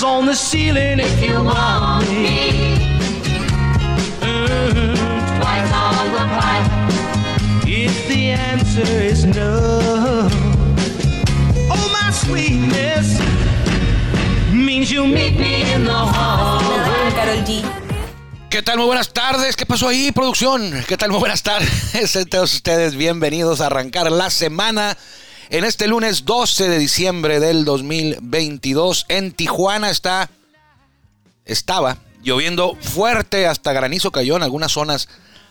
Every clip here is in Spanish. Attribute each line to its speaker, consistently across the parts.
Speaker 1: times on the ceiling if you want me. Mm, twice on the pipe if the answer is no. Oh, my sweetness means you meet me in the hall.
Speaker 2: Carol G.
Speaker 3: ¿Qué tal? Muy buenas tardes. ¿Qué pasó ahí, producción? ¿Qué tal? Muy buenas tardes. Sean todos ustedes bienvenidos a arrancar la semana en este lunes 12 de diciembre del 2022. En Tijuana está, estaba lloviendo fuerte, hasta granizo cayó en algunas zonas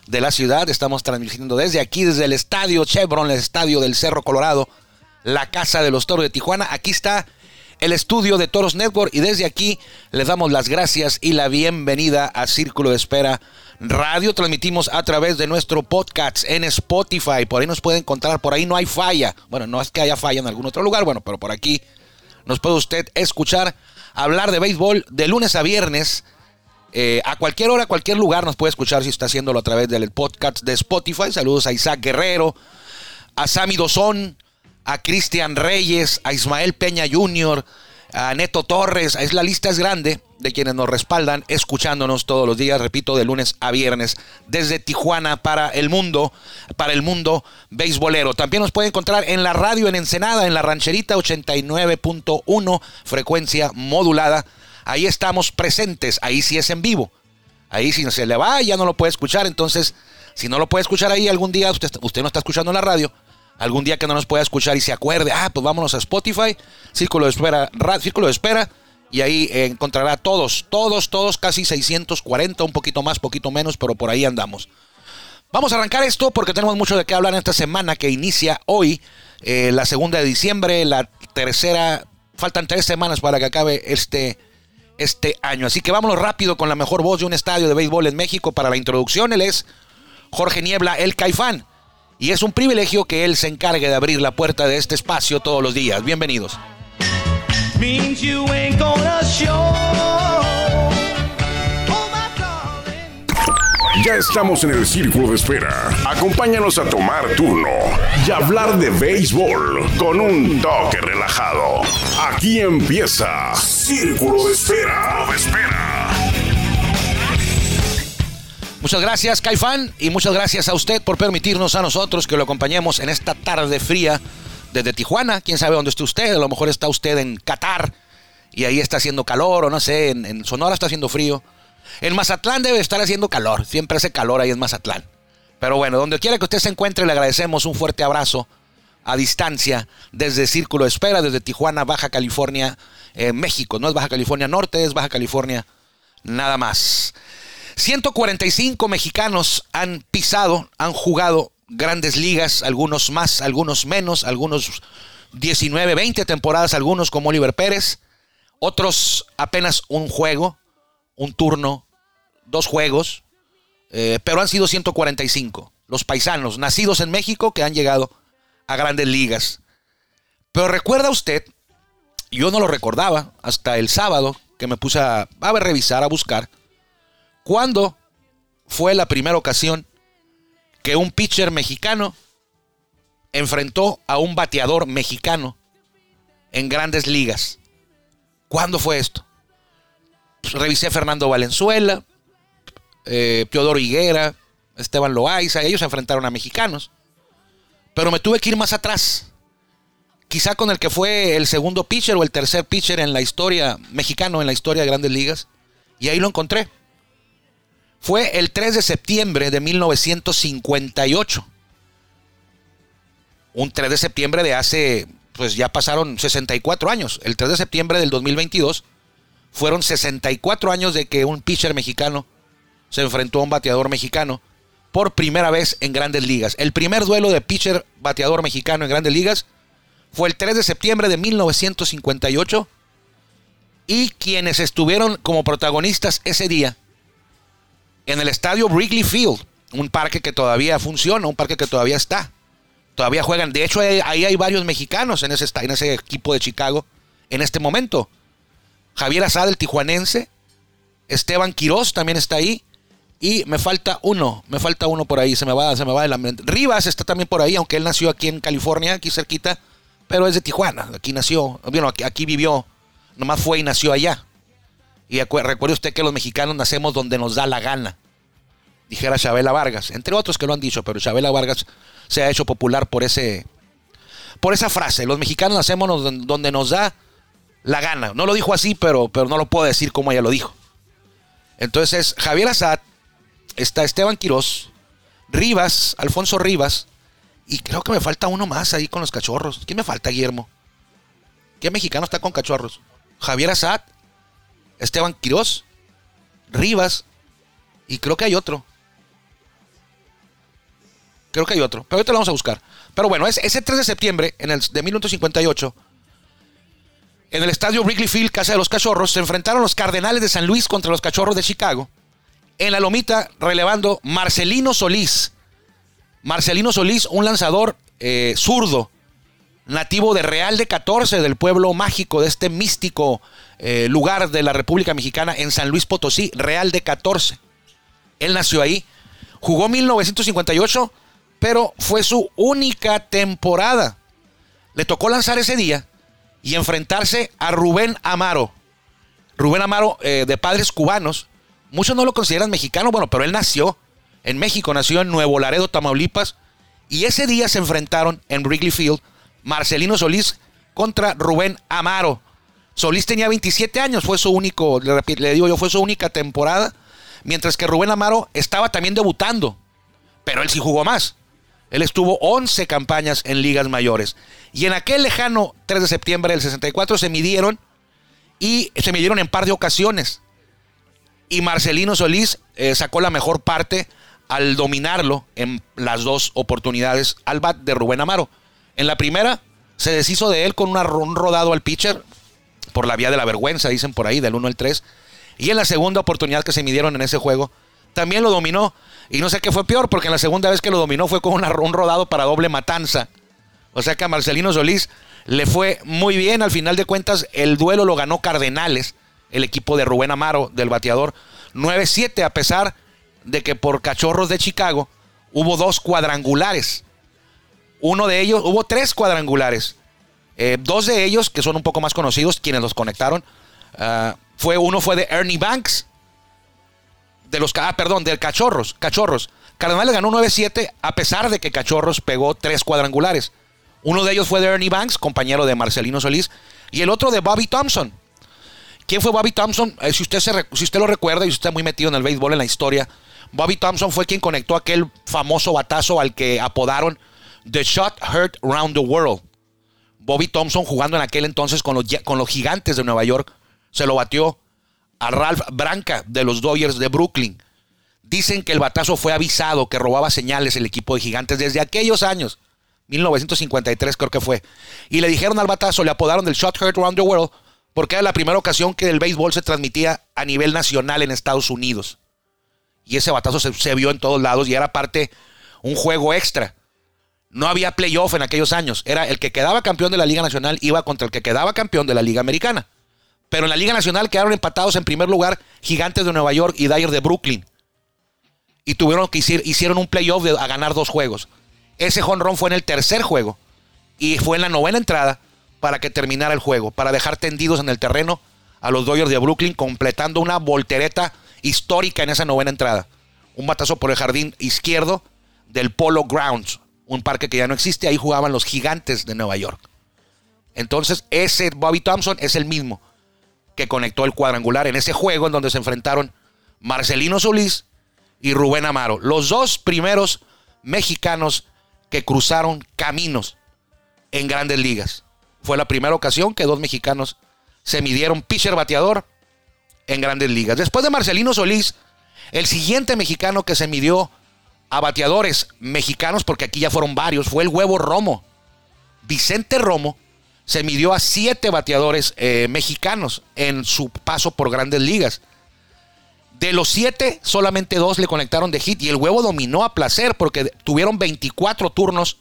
Speaker 3: de la ciudad. Estamos transmitiendo desde aquí, desde el estadio Chevron, el estadio del Cerro Colorado, la casa de los toros de Tijuana. Aquí está el estudio de Toros Network y desde aquí les damos las gracias y la bienvenida a Círculo de Espera Radio. Transmitimos a través de nuestro podcast en Spotify. Por ahí nos puede encontrar, por ahí no hay falla. Bueno, no es que haya falla en algún otro lugar, bueno, pero por aquí nos puede usted escuchar hablar de béisbol de lunes a viernes. Eh, a cualquier hora, a cualquier lugar nos puede escuchar si está haciéndolo a través del podcast de Spotify. Saludos a Isaac Guerrero, a Sammy Dozón, a Cristian Reyes, a Ismael Peña Jr., a Neto Torres. Es la lista es grande de quienes nos respaldan escuchándonos todos los días, repito, de lunes a viernes, desde Tijuana para el mundo, para el mundo beisbolero. También nos puede encontrar en la radio en Ensenada, en la rancherita 89.1, frecuencia modulada. Ahí estamos presentes, ahí sí es en vivo. Ahí si se le va, ya no lo puede escuchar. Entonces, si no lo puede escuchar ahí algún día, usted, usted no está escuchando la radio, algún día que no nos pueda escuchar y se acuerde, ah, pues vámonos a Spotify, Círculo de Espera, ra- Círculo de Espera, y ahí encontrará todos, todos, todos, casi 640, un poquito más, poquito menos, pero por ahí andamos. Vamos a arrancar esto porque tenemos mucho de qué hablar en esta semana que inicia hoy, eh, la segunda de diciembre, la tercera, faltan tres semanas para que acabe este, este año. Así que vámonos rápido con la mejor voz de un estadio de béisbol en México para la introducción. Él es Jorge Niebla, el Caifán. Y es un privilegio que él se encargue de abrir la puerta de este espacio todos los días. Bienvenidos.
Speaker 1: Oh.
Speaker 4: Ya estamos en el círculo de espera. Acompáñanos a tomar turno y hablar de béisbol con un toque relajado. Aquí empieza Círculo de Espera. De espera.
Speaker 3: Muchas gracias, Caifán, y muchas gracias a usted por permitirnos a nosotros que lo acompañemos en esta tarde fría desde Tijuana. Quién sabe dónde esté usted, a lo mejor está usted en Qatar y ahí está haciendo calor, o no sé, en, en Sonora está haciendo frío. En Mazatlán debe estar haciendo calor, siempre hace calor ahí en Mazatlán. Pero bueno, donde quiera que usted se encuentre, le agradecemos un fuerte abrazo a distancia desde Círculo de Espera, desde Tijuana, Baja California, eh, México. No es Baja California Norte, es Baja California nada más. 145 mexicanos han pisado, han jugado grandes ligas, algunos más, algunos menos, algunos 19, 20 temporadas, algunos como Oliver Pérez, otros apenas un juego, un turno, dos juegos, eh, pero han sido 145 los paisanos nacidos en México que han llegado a grandes ligas. Pero recuerda usted, yo no lo recordaba hasta el sábado que me puse a, revisar, a buscar, ¿Cuándo fue la primera ocasión que un pitcher mexicano enfrentó a un bateador mexicano en grandes ligas? ¿Cuándo fue esto? Pues revisé Fernando Valenzuela, eh, Teodoro Higuera, Esteban Loaiza, ellos se enfrentaron a mexicanos. Pero me tuve que ir más atrás. Quizá con el que fue el segundo pitcher o el tercer pitcher en la historia mexicano, en la historia de grandes ligas. Y ahí lo encontré fue el 3 de septiembre de 1958. Un 3 de septiembre de hace, pues ya pasaron 64 años. El 3 de septiembre del 2022 fueron 64 años de que un pitcher mexicano se enfrentó a un bateador mexicano por primera vez en grandes ligas. El primer duelo de pitcher bateador mexicano en grandes ligas fue el 3 de septiembre de 1958 y quienes estuvieron como protagonistas ese día en el estadio Wrigley Field, un parque que todavía funciona, un parque que todavía está. Todavía juegan. De hecho, ahí, hay varios mexicanos en ese, equipo de Chicago en este momento. Javier Azad, el tijuanense. Esteban Quiroz también está ahí. Y me falta uno, me falta uno por ahí, se me va, se me va de la mente. Rivas está también por ahí, aunque él nació aquí en California, aquí cerquita, pero es de Tijuana, aquí nació, bueno, aquí, aquí vivió, nomás fue y nació allá. Y recuerde usted que los mexicanos nacemos donde nos da la gana, dijera Chabela Vargas, entre otros que lo han dicho, pero Chabela Vargas se ha hecho popular por ese, por esa frase, los mexicanos nacemos donde- donde nos da la gana. No lo dijo así, pero, pero no lo puedo decir como ella lo dijo. Entonces, Javier Azad, está Esteban Quirós, Rivas, Alfonso Rivas, y creo que me falta uno más ahí con los cachorros. ¿Quién me falta, Guillermo? ¿Qué mexicano está con cachorros? Javier Azad, Esteban Quirós, Rivas, y creo que hay otro. Creo que hay otro, pero ahorita lo vamos a buscar. Pero bueno, es- ese 3 de septiembre en el, de 1958, en el estadio Wrigley Field, Casa de los Cachorros, se enfrentaron los Cardenales de San Luis contra los Cachorros de Chicago. En la lomita, relevando Marcelino Solís. Marcelino Solís, un lanzador eh, zurdo, nativo de Real de 14, del pueblo mágico de este místico eh, lugar de la República Mexicana en San Luis Potosí, Real de 14. Él nació ahí, jugó 1958, pero fue su única temporada. Le tocó lanzar ese día y enfrentarse a Rubén Amaro. Rubén Amaro, eh, de padres cubanos. Muchos no lo consideran mexicano, bueno, pero él nació en México, nació en Nuevo Laredo, Tamaulipas. Y ese día se enfrentaron en Wrigley Field Marcelino Solís contra Rubén Amaro. Solís tenía 27 años, fue su único, le, digo yo, fue su única temporada. Mientras que Rubén Amaro estaba también debutando, pero él sí jugó más. Él estuvo 11 campañas en ligas mayores. Y en aquel lejano 3 de septiembre del 64 se midieron y se midieron en par de ocasiones. Y Marcelino Solís eh, sacó la mejor parte al dominarlo en las dos oportunidades al bat de Rubén Amaro. En la primera se deshizo de él con una- un rodado al pitcher por la vía de la vergüenza, dicen por ahí, del 1 al 3. Y en la segunda oportunidad que se midieron en ese juego, también lo dominó. Y no sé qué fue peor, porque en la segunda vez que lo dominó fue con una- un rodado para doble matanza. O sea que a Marcelino Solís le fue muy bien. Al final de cuentas, el duelo lo ganó Cardenales, el equipo de Rubén Amaro, del bateador, 9-7, a pesar de que por Cachorros de Chicago hubo dos cuadrangulares. Uno de ellos, hubo tres cuadrangulares. Eh, dos de ellos, que son un poco más conocidos, quienes los conectaron, ah, fue, uno fue de Ernie Banks, de los, ah, perdón, del Cachorros, Cachorros. Cardenales ganó 9-7 a pesar de que Cachorros pegó tres cuadrangulares. Uno de ellos fue de Ernie Banks, compañero de Marcelino Solís, y el otro de Bobby Thompson. ¿Quién fue Bobby Thompson? Eh, si, usted se si usted lo recuerda y usted está muy metido en el béisbol, en la historia, Bobby Thompson fue quien conectó aquel famoso batazo al que apodaron The Shot Heard Round the World. Bobby Thompson jugando en aquel entonces con los, con los gigantes de Nueva York, se lo batió a Ralph Branca de los Dodgers de Brooklyn. Dicen que el batazo fue avisado, que robaba señales el equipo de gigantes desde aquellos años, 1953 creo que fue. Y le dijeron al batazo, le apodaron el Shot Heard Around the World, porque era la primera ocasión que el béisbol se transmitía a nivel nacional en Estados Unidos. Y ese batazo se, se vio en todos lados y era parte, un juego extra. No había playoff en aquellos años. Era el que quedaba campeón de la Liga Nacional iba contra el que quedaba campeón de la Liga Americana. Pero en la Liga Nacional quedaron empatados en primer lugar Gigantes de Nueva York y Dyer de Brooklyn. Y tuvieron que hicir, hicieron un playoff a ganar dos juegos. Ese jonrón fue en el tercer juego y fue en la novena entrada para que terminara el juego, para dejar tendidos en el terreno a los Dodgers de Brooklyn, completando una voltereta histórica en esa novena entrada. Un batazo por el jardín izquierdo del Polo Grounds, un parque que ya no existe, ahí jugaban los gigantes de Nueva York. Entonces, ese Bobby Thompson es el mismo que conectó el cuadrangular en ese juego en donde se enfrentaron Marcelino Solís y Rubén Amaro, los dos primeros mexicanos que cruzaron caminos en grandes ligas. Fue la primera ocasión que dos mexicanos se midieron pitcher bateador en grandes ligas. Después de Marcelino Solís, el siguiente mexicano que se midió a bateadores mexicanos, porque aquí ya fueron varios, fue el huevo Romo. Vicente Romo se midió a siete bateadores eh, mexicanos en su paso por grandes ligas. De los siete, solamente dos le conectaron de hit y el huevo dominó a placer porque tuvieron 24 turnos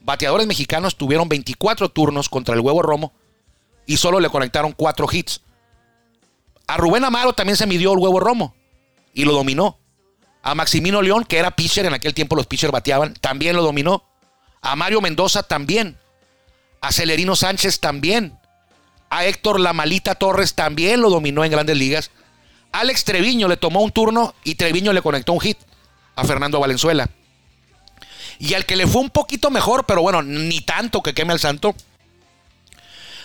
Speaker 3: bateadores mexicanos tuvieron 24 turnos contra el huevo Romo y solo le conectaron 4 hits. A Rubén Amaro también se midió el huevo Romo y lo dominó. A Maximino León, que era pitcher, en aquel tiempo los pitchers bateaban, también lo dominó. A Mario Mendoza también. A Celerino Sánchez también. A Héctor La Malita Torres también lo dominó en grandes ligas. Alex Treviño le tomó un turno y Treviño le conectó un hit a Fernando Valenzuela. Y al que le fue un poquito mejor, pero bueno, ni tanto que queme al santo,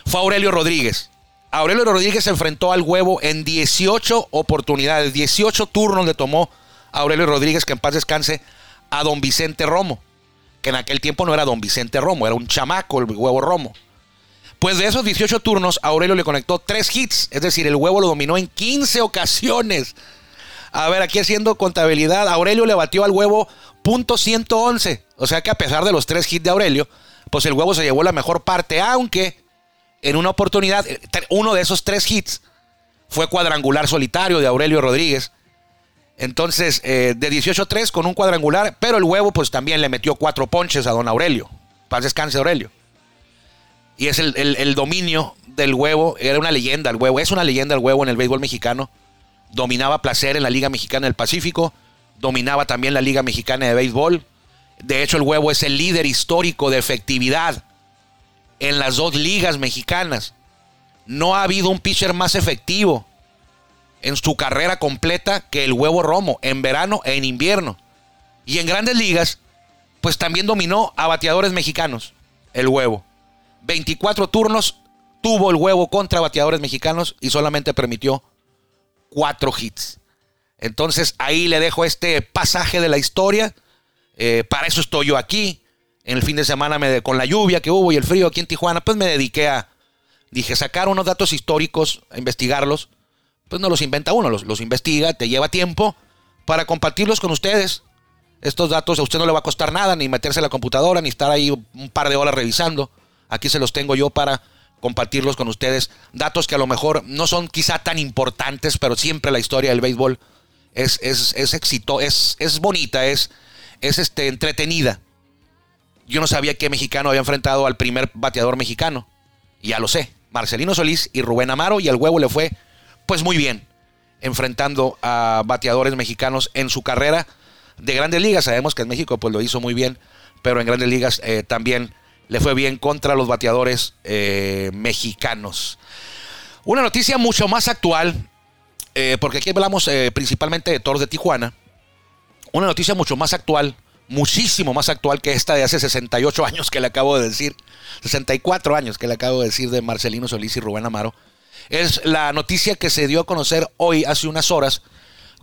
Speaker 3: fue Aurelio Rodríguez. Aurelio Rodríguez se enfrentó al huevo en 18 oportunidades, 18 turnos le tomó Aurelio Rodríguez, que en paz descanse, a don Vicente Romo, que en aquel tiempo no era don Vicente Romo, era un chamaco el huevo Romo. Pues de esos 18 turnos, Aurelio le conectó 3 hits, es decir, el huevo lo dominó en 15 ocasiones. A ver, aquí haciendo contabilidad, Aurelio le batió al huevo punto .111, o sea que a pesar de los 3 hits de Aurelio, pues el huevo se llevó la mejor parte, aunque en una oportunidad, eh, uno de esos tres hits fue cuadrangular solitario de Aurelio Rodríguez. Entonces, eh, de 18-3 con un cuadrangular, pero el huevo pues también le metió cuatro ponches a don Aurelio. Paz descanse Aurelio. Y es el, el, dominio del huevo, era una leyenda el huevo, es una leyenda el huevo en el béisbol mexicano. Dominaba placer en la Liga Mexicana del Pacífico, dominaba también la Liga Mexicana de Béisbol. De hecho, el huevo es el líder histórico de efectividad en las dos ligas mexicanas. No ha habido un pitcher más efectivo en su carrera completa que el huevo Romo, en verano e en invierno. Y en grandes ligas, pues también dominó a bateadores mexicanos, el huevo. 24 turnos tuvo el huevo contra bateadores mexicanos y solamente permitió 4 hits. Entonces ahí le dejo este pasaje de la historia. Eh, para eso estoy yo aquí en el fin de semana me, con la lluvia que hubo y el frío aquí en Tijuana, pues me dediqué a, dije, sacar unos datos históricos, a investigarlos. Pues no los inventa uno, los, los investiga, te lleva tiempo para compartirlos con ustedes. Estos datos a usted no le va a costar nada, ni meterse en la computadora, ni estar ahí un par de horas revisando. Aquí se los tengo yo para compartirlos con ustedes. Datos que a lo mejor no son quizá tan importantes, pero siempre la historia del béisbol es, es, es éxito, es, es bonita, es, es este, entretenida yo no sabía que mexicano había enfrentado al primer bateador mexicano. Ya lo sé. Marcelino Solís y Rubén Amaro. Y al huevo le fue pues muy bien. Enfrentando a bateadores mexicanos en su carrera de grandes ligas. Sabemos que en México pues lo hizo muy bien. Pero en grandes ligas eh, también le fue bien contra los bateadores eh, mexicanos. Una noticia mucho más actual. Eh, porque aquí hablamos principalmente de Toros de Tijuana. Una noticia mucho más actual muchísimo más actual que esta de hace 68 años que le acabo de decir, 64 años que le acabo de decir de Marcelino Solís y Rubén Amaro, es la noticia que se dio a conocer hoy, hace unas horas,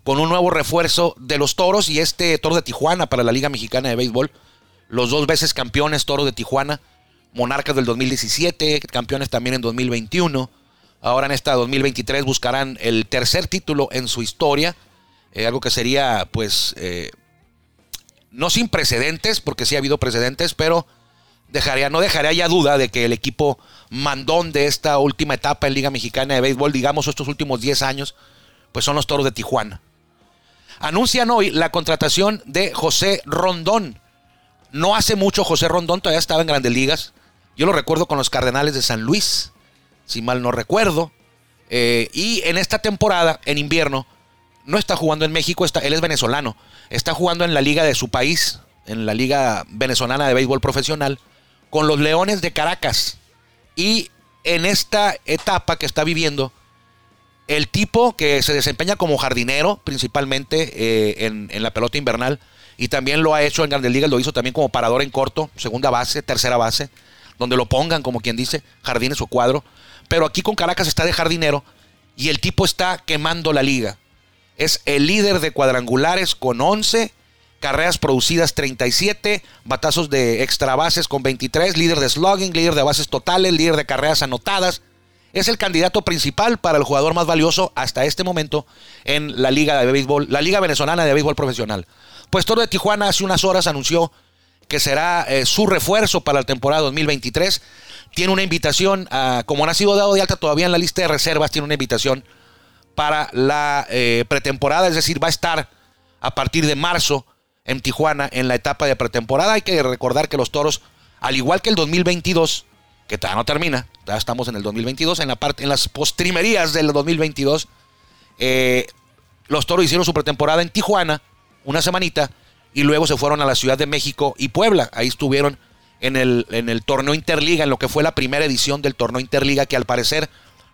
Speaker 3: con un nuevo refuerzo de los toros y este toro de Tijuana para la Liga Mexicana de Béisbol, los dos veces campeones toros de Tijuana, monarcas del 2017, campeones también en 2021. Ahora en esta 2023 buscarán el tercer título en su historia, eh, algo que sería pues eh, no sin precedentes, porque sí ha habido precedentes, pero dejaría, no dejaría ya duda de que el equipo mandón de esta última etapa en Liga Mexicana de Béisbol, digamos estos últimos 10 años, pues son los Toros de Tijuana. Anuncian hoy la contratación de José Rondón. No hace mucho José Rondón todavía estaba en Grandes Ligas. Yo lo recuerdo con los Cardenales de San Luis, si mal no recuerdo. Eh, y en esta temporada, en invierno, no está jugando en México, está, él es venezolano, está jugando en la liga de su país, en la liga venezolana de béisbol profesional, con los Leones de Caracas. Y en esta etapa que está viviendo, el tipo que se desempeña como jardinero, principalmente eh, en, en, la pelota invernal, y también lo ha hecho en Grandes Ligas, lo hizo también como parador en corto, segunda base, tercera base, donde lo pongan, como quien dice, jardines o cuadro. Pero aquí con Caracas está de jardinero y el tipo está quemando la liga. Es el líder de cuadrangulares con 11, carreras producidas 37, batazos de extra bases con 23, líder de slugging, líder de bases totales, líder de carreras anotadas. Es el candidato principal para el jugador más valioso hasta este momento en la Liga de Béisbol, la Liga Venezolana de Béisbol Profesional. Pues Toro de Tijuana hace unas horas anunció que será eh, su refuerzo para la temporada 2023. Tiene una invitación, como no ha sido dado de alta todavía en la lista de reservas, tiene una invitación para la eh, pretemporada, es decir, va a estar a partir de marzo en Tijuana en la etapa de pretemporada. Hay que recordar que los toros al igual que el 2022, que todavía no termina, ya estamos en el 2022, en, la parte, en las postrimerías del 2022, eh, los toros hicieron su pretemporada en Tijuana, una semanita, y luego se fueron a la Ciudad de México y Puebla. Ahí estuvieron en el, en el torneo Interliga, en lo que fue la primera edición del torneo Interliga, que al parecer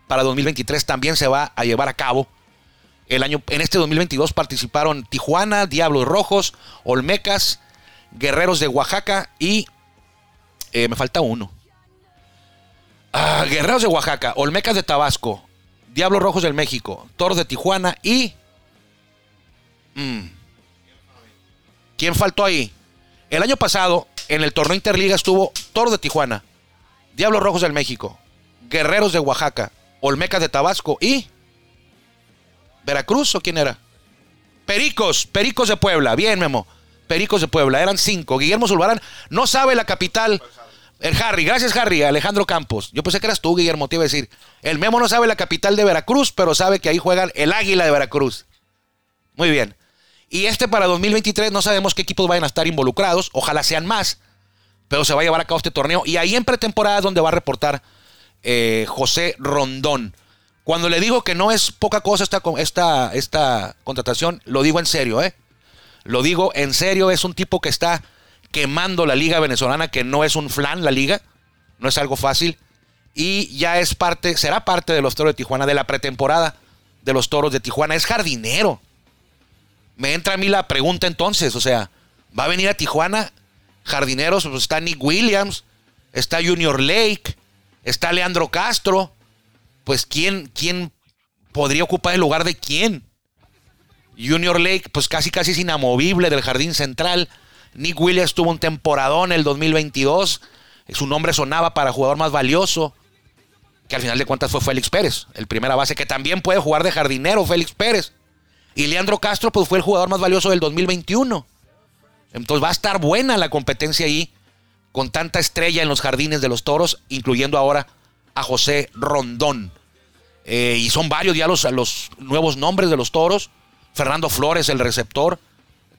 Speaker 3: para 2023 también se va a llevar a cabo. El año, en este 2022 participaron Tijuana, Diablos Rojos, Olmecas, Guerreros de Oaxaca y eh, me falta uno. Ah, Guerreros de Oaxaca, Olmecas de Tabasco, Diablos Rojos del México, Toros de Tijuana y... Mm, ¿Quién faltó ahí? El año pasado, en el torneo Interliga estuvo Toros de Tijuana, Diablos Rojos del México, Guerreros de Oaxaca, Olmecas de Tabasco y... ¿Veracruz o quién era? Pericos, Pericos de Puebla. Bien, Memo. Pericos de Puebla. Eran cinco. Guillermo Zulbarán no sabe la capital. El Harry, gracias Harry, Alejandro Campos. Yo pensé que eras tú, Guillermo, te iba a decir. El Memo no sabe la capital de Veracruz, pero sabe que ahí juegan el Águila de Veracruz. Muy bien. Y este para 2023 no sabemos qué equipos vayan a estar involucrados. Ojalá sean más. Pero se va a llevar a cabo este torneo. Y ahí en pretemporada es donde va a reportar eh, José Rondón. Cuando le digo que no es poca cosa esta, esta, esta contratación, lo digo en serio, ¿eh? Lo digo en serio, es un tipo que está quemando la liga venezolana, que no es un flan la liga, no es algo fácil. Y ya es parte, será parte de los toros de Tijuana, de la pretemporada de los toros de Tijuana. Es jardinero. Me entra a mí la pregunta entonces, o sea, ¿va a venir a Tijuana? Jardineros, pues está Nick Williams, está Junior Lake, está Leandro Castro pues ¿quién, quién podría ocupar el lugar de quién? Junior Lake, pues casi casi es inamovible del jardín central. Nick Williams tuvo un temporadón en el 2022. Su nombre sonaba para jugador más valioso. Que al final de cuentas fue Félix Pérez, el primera base, que también puede jugar de jardinero, Félix Pérez. Y Leandro Castro, pues fue el jugador más valioso del 2021. Entonces va a estar buena la competencia ahí, con tanta estrella en los jardines de los toros, incluyendo ahora José Rondón. Eh, y son varios ya los, nuevos nombres de los toros. Fernando Flores, el receptor.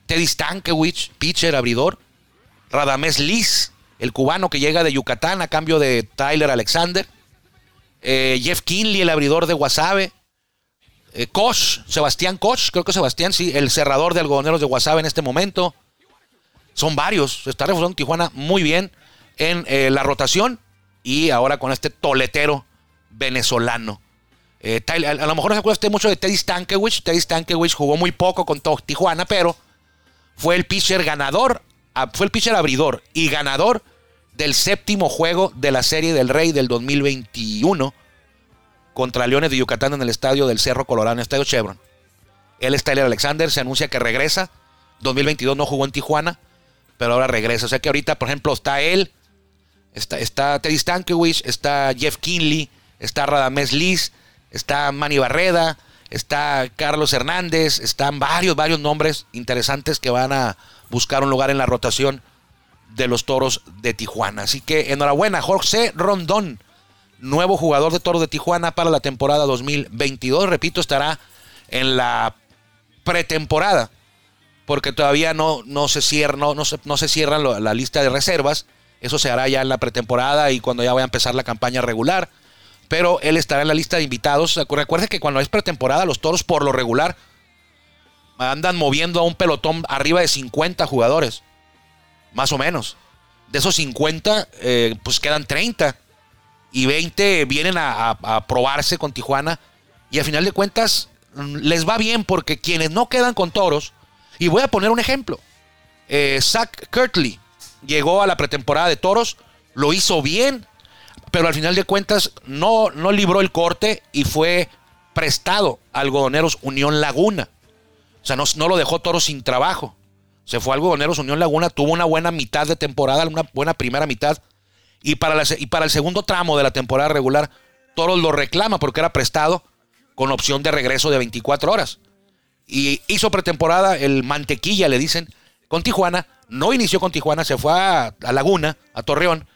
Speaker 3: Teddy Stankiewicz, pitcher, abridor. Radamés Liz, el cubano que llega de Yucatán a cambio de Tyler Alexander. Eh, Jeff Kinley, el abridor de Guasave. Eh, Koch, Sebastián Koch, creo que Sebastián, sí, el cerrador de algodoneros de Guasave en este momento. Son varios. Está reforzando Tijuana muy bien en la rotación y ahora con este toletero venezolano. Eh, a, lo mejor no se acuerda usted mucho de Teddy Stankiewicz. Teddy Stankiewicz jugó muy poco con Tijuana, pero fue el pitcher ganador, fue el pitcher abridor y ganador del séptimo juego de la Serie del Rey del 2021 contra Leones de Yucatán en el estadio del Cerro Colorado, en el estadio Chevron. Él es Tyler Alexander, se anuncia que regresa. 2022 no jugó en Tijuana, pero ahora regresa. O sea que ahorita, por ejemplo, está él, está, está Teddy Stankiewicz, está Jeff Kinley, está Radamés Liz, está Manny Barreda, está Carlos Hernández, están varios, varios nombres interesantes que van a buscar un lugar en la rotación de los toros de Tijuana. Así que enhorabuena, Jorge Rondón, nuevo jugador de toros de Tijuana para la temporada 2022. Repito, estará en la pretemporada, porque todavía no, no se cierra, no, no se, se la lista de reservas. Eso se hará ya en la pretemporada y cuando ya vaya a empezar la campaña regular pero él estará en la lista de invitados. Recuerde que cuando es pretemporada, los toros por lo regular andan moviendo a un pelotón arriba de 50 jugadores, más o menos. De esos 50, eh, pues quedan 30 y 20 vienen a, probarse con Tijuana. Y al final de cuentas, mm, les va bien porque quienes no quedan con toros, y voy a poner un ejemplo: eh, Zach Kirtley llegó a la pretemporada de toros, lo hizo bien, pero al final de cuentas no, no libró el corte y fue prestado a Algodoneros Unión Laguna. O sea, no, no lo dejó Toro sin trabajo. Se fue a Algodoneros Unión Laguna, tuvo una buena mitad de temporada, una buena primera mitad. Y para, y para el segundo tramo de la temporada regular, Toro lo reclama porque era prestado con opción de regreso de 24 horas. Y hizo pretemporada el Mantequilla, le dicen, con Tijuana. No inició con Tijuana, se fue a Laguna, a Torreón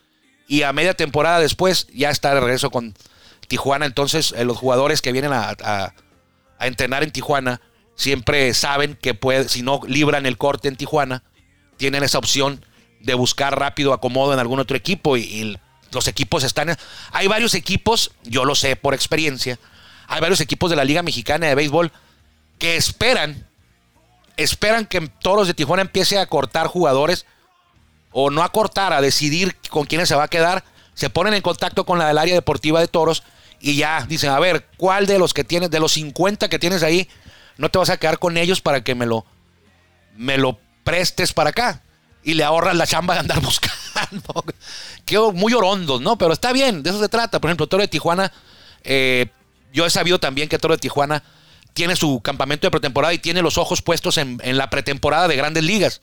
Speaker 3: y a media temporada después ya está de regreso con Tijuana. Entonces, eh, los jugadores que vienen a, entrenar en Tijuana siempre saben que puede, si no libran el corte en Tijuana, tienen esa opción de buscar rápido acomodo en algún otro equipo y, y los equipos están... Hay varios equipos, yo lo sé por experiencia, hay varios equipos de la Liga Mexicana de Béisbol que esperan, esperan que Toros de Tijuana empiece a cortar jugadores o no a cortar, a decidir con quiénes se va a quedar, se ponen en contacto con la del área deportiva de Toros y ya dicen, a ver, ¿cuál de los que tienes, de los 50 que tienes ahí, no te vas a quedar con ellos para que me lo, me lo prestes para acá? Y le ahorras la chamba de andar buscando. Quedo muy orondos, ¿no? Pero está bien, de eso se trata. Por ejemplo, Toro de Tijuana, eh, yo he sabido también que Toro de Tijuana tiene su campamento de pretemporada y tiene los ojos puestos en, la pretemporada de grandes ligas.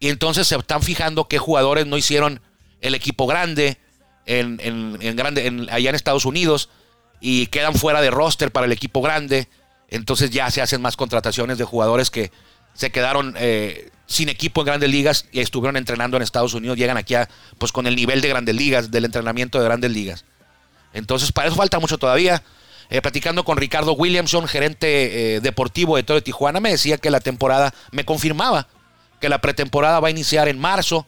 Speaker 3: Y entonces se están fijando qué jugadores no hicieron el equipo grande, en, en, grande allá en Estados Unidos y quedan fuera de roster para el equipo grande. Entonces ya se hacen más contrataciones de jugadores que se quedaron eh, sin equipo en grandes ligas y estuvieron entrenando en Estados Unidos. Llegan aquí a, pues con el nivel de grandes ligas, del entrenamiento de grandes ligas. Entonces para eso falta mucho todavía. Eh, platicando con Ricardo Williamson, gerente eh, deportivo de todo de Tijuana, me decía que la temporada, me confirmaba que la pretemporada va a iniciar en marzo,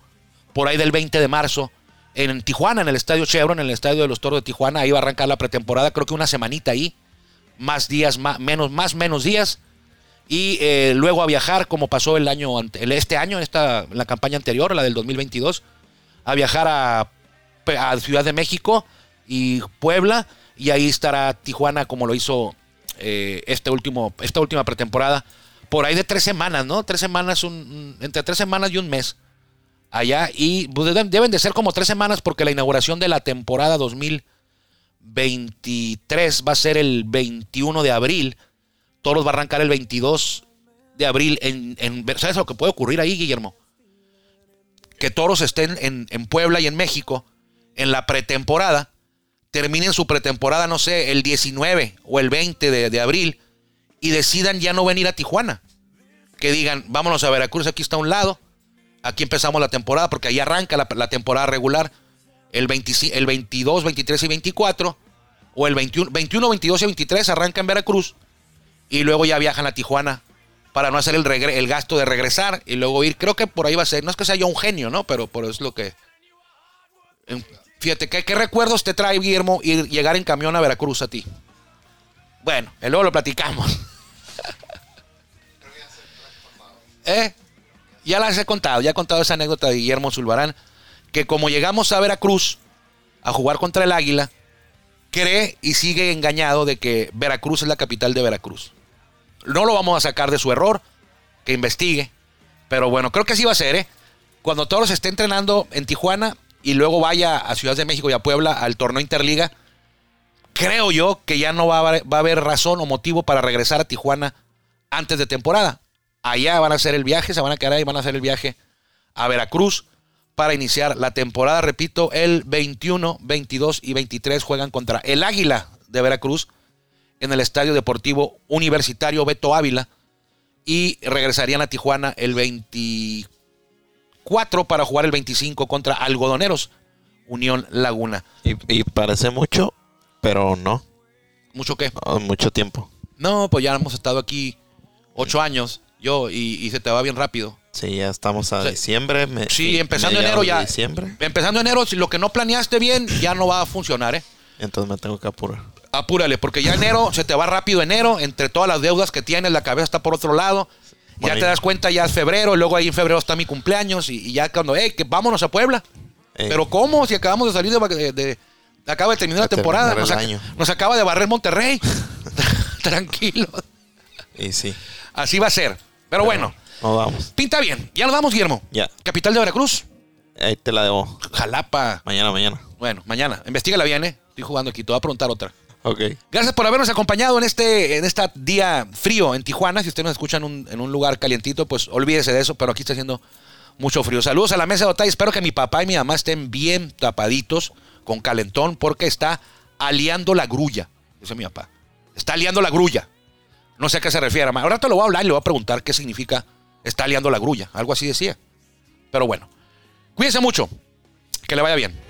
Speaker 3: por ahí del 20 de marzo, en Tijuana, en el estadio Chevron, en el estadio de los Toros de Tijuana. Ahí va a arrancar la pretemporada, creo que una semanita ahí, más días, más, menos, más, menos días. Y eh, luego a viajar, como pasó el año, este año, esta, la campaña anterior, la del 2022, a viajar a, a Ciudad de México y Puebla y ahí estará Tijuana como lo hizo eh, este último, esta última pretemporada. Por ahí de tres semanas, ¿no? Tres semanas, un, entre tres semanas y un mes allá. Y pues, deben de ser como tres semanas porque la inauguración de la temporada 2023 va a ser el 21 de abril. Toros va a arrancar el 22 de abril. En, en, ¿Sabes lo que puede ocurrir ahí, Guillermo? Que Toros estén en, en Puebla y en México en la pretemporada terminen su pretemporada, no sé, el 19 o el 20 de, abril y decidan ya no venir a Tijuana. Que digan, vámonos a Veracruz, aquí está a un lado, aquí empezamos la temporada, porque ahí arranca la, temporada regular, el, el 22, 23 y 24, o el 21, 21, 22 y 23 arranca en Veracruz, y luego ya viajan a Tijuana para no hacer el, el gasto de regresar y luego ir. Creo que por ahí va a ser, no es que sea yo un genio, ¿no? Pero por eso es lo que... Fíjate, ¿qué, recuerdos te trae, Guillermo, ir, llegar en camión a Veracruz a ti? Bueno, luego lo platicamos. ¿Eh? Ya las he contado, ya he contado esa anécdota de Guillermo Zulbarán, que como llegamos a Veracruz a jugar contra el Águila, cree y sigue engañado de que Veracruz es la capital de Veracruz. No lo vamos a sacar de su error, que investigue, pero bueno, creo que así va a ser, ¿eh? Cuando todos esté entrenando en Tijuana, y luego vaya a Ciudad de México y a Puebla al torneo Interliga, creo yo que ya no va a, haber, razón o motivo para regresar a Tijuana antes de temporada. Allá van a hacer el viaje, se van a quedar ahí, van a hacer el viaje a Veracruz para iniciar la temporada. Repito, el 21, 22 y 23 juegan contra el Águila de Veracruz en el Estadio Deportivo Universitario Beto Ávila y regresarían a Tijuana el 24 4 para jugar el 25 contra Algodoneros, Unión Laguna.
Speaker 2: Y, parece mucho, pero no.
Speaker 3: ¿Mucho qué?
Speaker 2: Oh, mucho tiempo.
Speaker 3: No, pues ya hemos estado aquí ocho años, yo, y, se te va bien rápido.
Speaker 2: Sí, ya estamos a diciembre.
Speaker 3: sí, empezando enero ya.
Speaker 2: Diciembre.
Speaker 3: Empezando enero, si lo que no planeaste bien ya no va a funcionar, ¿eh?
Speaker 2: Entonces me tengo que apurar.
Speaker 3: Apúrale, porque ya enero se te va rápido enero, entre todas las deudas que tienes, la cabeza está por otro lado ya te das cuenta, ya es febrero, luego ahí en febrero está mi cumpleaños y, ya cuando, hey, que vámonos a Puebla. Eh. Pero ¿cómo? Si acabamos de salir de... de, acaba de terminar la temporada. Nos, acaba de barrer Monterrey. Tranquilo.
Speaker 2: Y sí.
Speaker 3: Así va a ser. Pero, bueno.
Speaker 2: Nos vamos.
Speaker 3: Pinta bien. Ya nos vamos, Guillermo.
Speaker 2: Ya.
Speaker 3: Capital de Veracruz.
Speaker 2: Ahí te la debo.
Speaker 3: Jalapa.
Speaker 2: Mañana, mañana.
Speaker 3: Bueno, mañana. Investígala bien, ¿eh? Estoy jugando aquí. Te voy a preguntar otra.
Speaker 2: Ok.
Speaker 3: Gracias por habernos acompañado en este, en este día frío en Tijuana. Si usted nos escucha en un, lugar calientito, pues olvídese de eso, pero aquí está haciendo mucho frío. Saludos a la mesa de Otay. Espero que mi papá y mi mamá estén bien tapaditos con calentón porque está aliando la grulla. Es mi papá. Está aliando la grulla. No sé a qué se refiere. Ahora te lo voy a hablar y le voy a preguntar qué significa está aliando la grulla. Algo así decía. Pero bueno, cuídense mucho. Que le vaya bien.